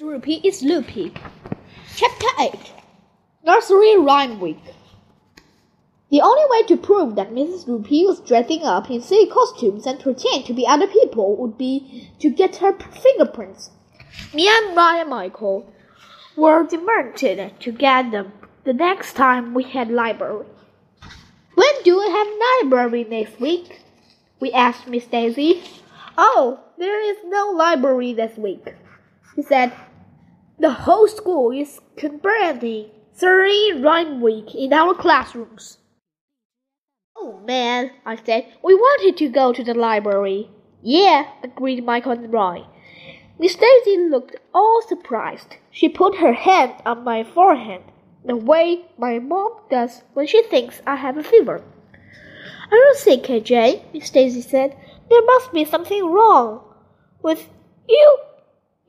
Roopy is loopy. Chapter 8 Nursery Rhyme Week. The only way to prove that Mrs. Roopy was dressing up in silly costumes and pretend to be other people would be to get her fingerprints. Me and Brian Michael were determined to get them the next time we had library. When do we have library next week? We asked Miss Daisy. Oh, there is no library this week, she said. The whole school is celebrating Surrey Rhyme Week in our classrooms. Oh man, I said, we wanted to go to the library. Yeah, agreed Michael and Roy. Miss Daisy looked all surprised. She put her hand on my forehead, the way my mom does when she thinks I have a fever. I don't think, KJ? Miss Daisy said. There must be something wrong with you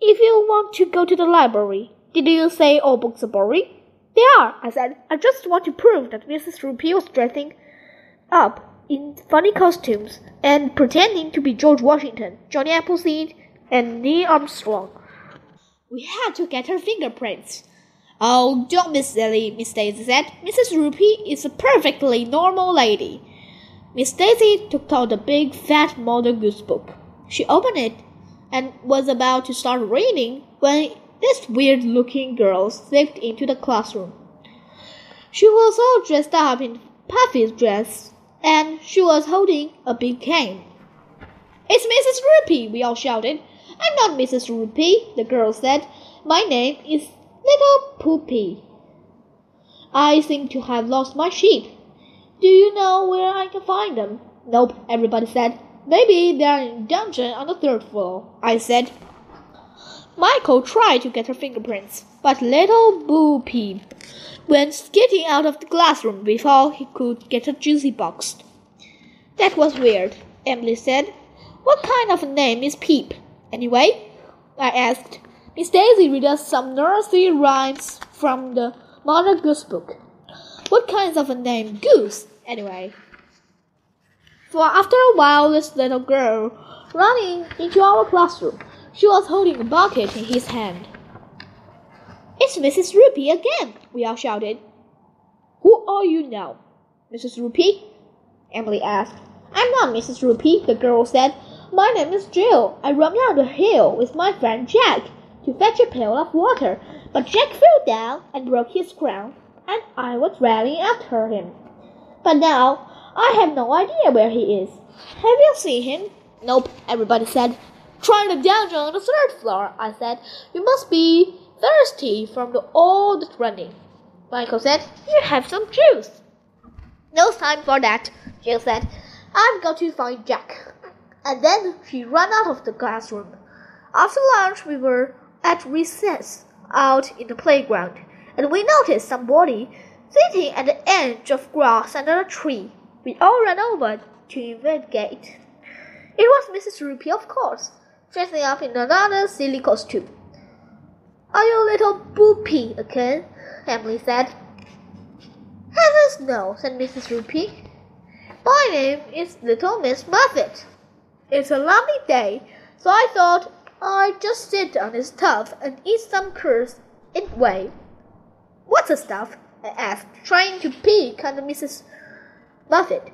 if you want to go to the library, did you say all books are boring? They are, I said. I just want to prove that Mrs. Roopy was dressing up in funny costumes and pretending to be George Washington, Johnny Appleseed, and Neil Armstrong. We had to get her fingerprints. Oh, don't be silly, Miss Daisy said. Mrs. Roopy is a perfectly normal lady. Miss Daisy took out the big fat Mother Goose book. She opened it and was about to start reading when this weird looking girl slipped into the classroom. She was all dressed up in Puffy's dress, and she was holding a big cane. It's Mrs. Roopy, we all shouted. I'm not Mrs. Roopy, the girl said. My name is Little Poopy. I seem to have lost my sheep. Do you know where I can find them? Nope, everybody said. Maybe they're in a dungeon on the third floor, I said. Michael tried to get her fingerprints, but little Bo Peep went skidding out of the classroom before he could get a juicy box. That was weird, Emily said. What kind of a name is Peep, anyway? I asked. Miss Daisy read us some nursery rhymes from the Mother Goose book. What kinds of a name? Goose, anyway. For after a while, this little girl running into our classroom. She was holding a bucket in his hand. It's Mrs. Roopy again, we all shouted. Who are you now? Mrs. Roopy? Emily asked. I'm not Mrs. Roopy, the girl said. My name is Jill. I ran down the hill with my friend Jack to fetch a pail of water, but Jack fell down and broke his crown, and I was running after him. But now I have no idea where he is. Have you seen him? Nope, everybody said. Try the dungeon on the third floor, I said. You must be thirsty from the all running. Michael said, You have some juice. No time for that, Jill said. I've got to find Jack. And then she ran out of the classroom. After lunch, we were at recess out in the playground, and we noticed somebody sitting at the edge of grass under a tree. We all ran over to investigate. It was Mrs. Roopy, of course, dressing up in another silly costume. Are you a little boopy again? Emily said. Heavens no, said Mrs. Roopy. My name is Little Miss Muffet. It's a lovely day, so I thought I'd just sit on this stuff and eat some curds anyway. What's the stuff? I asked, trying to peek under Mrs. Muffet.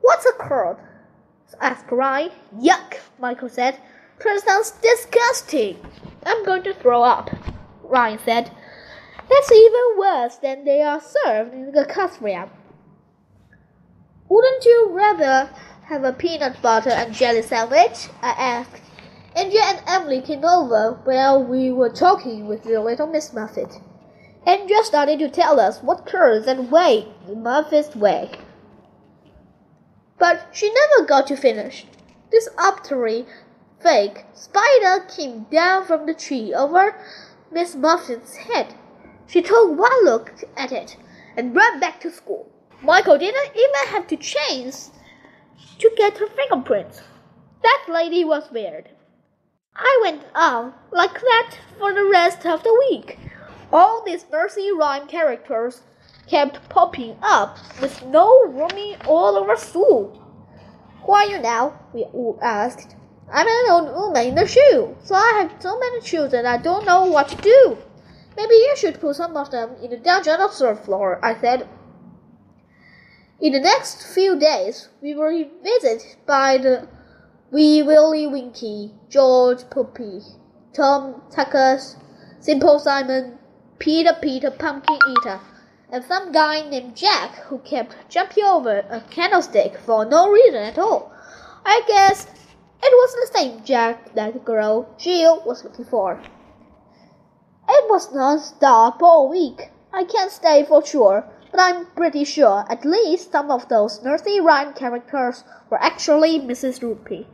What's a curd? asked Ryan. Yuck, Michael said. That sounds disgusting. I'm going to throw up, Ryan said. That's even worse than they are served in the classroom. Wouldn't you rather have a peanut butter and jelly sandwich? I asked. Andrea and Emily came over while we were talking with the little Miss Muffet. Andrea started to tell us what curds and whey the Muffets way. But she never got to finish. This arbitrary fake spider came down from the tree over Miss Muffet's head. She took one look at it and ran back to school. Michael didn't even have to change to get her fingerprints. That lady was weird. I went on like that for the rest of the week. All these nursery rhyme characters kept popping up with no rooming all over school. Who are you now? we all asked. I'm an old woman in the shoe, so I have so many shoes and I don't know what to do. Maybe you should put some of them in the dungeon on the third floor, I said. In the next few days, we were visited by the Wee Willie Winkie, George Puppy, Tom Tuckers, Simple Simon, Peter Peter Pumpkin Eater, and some guy named Jack who kept jumping over a candlestick for no reason at all. I guess it was the same Jack that the girl Jill was looking for. It was non-stop all week. I can't say for sure, but I'm pretty sure at least some of those nursery rhyme characters were actually Mrs. Roopy.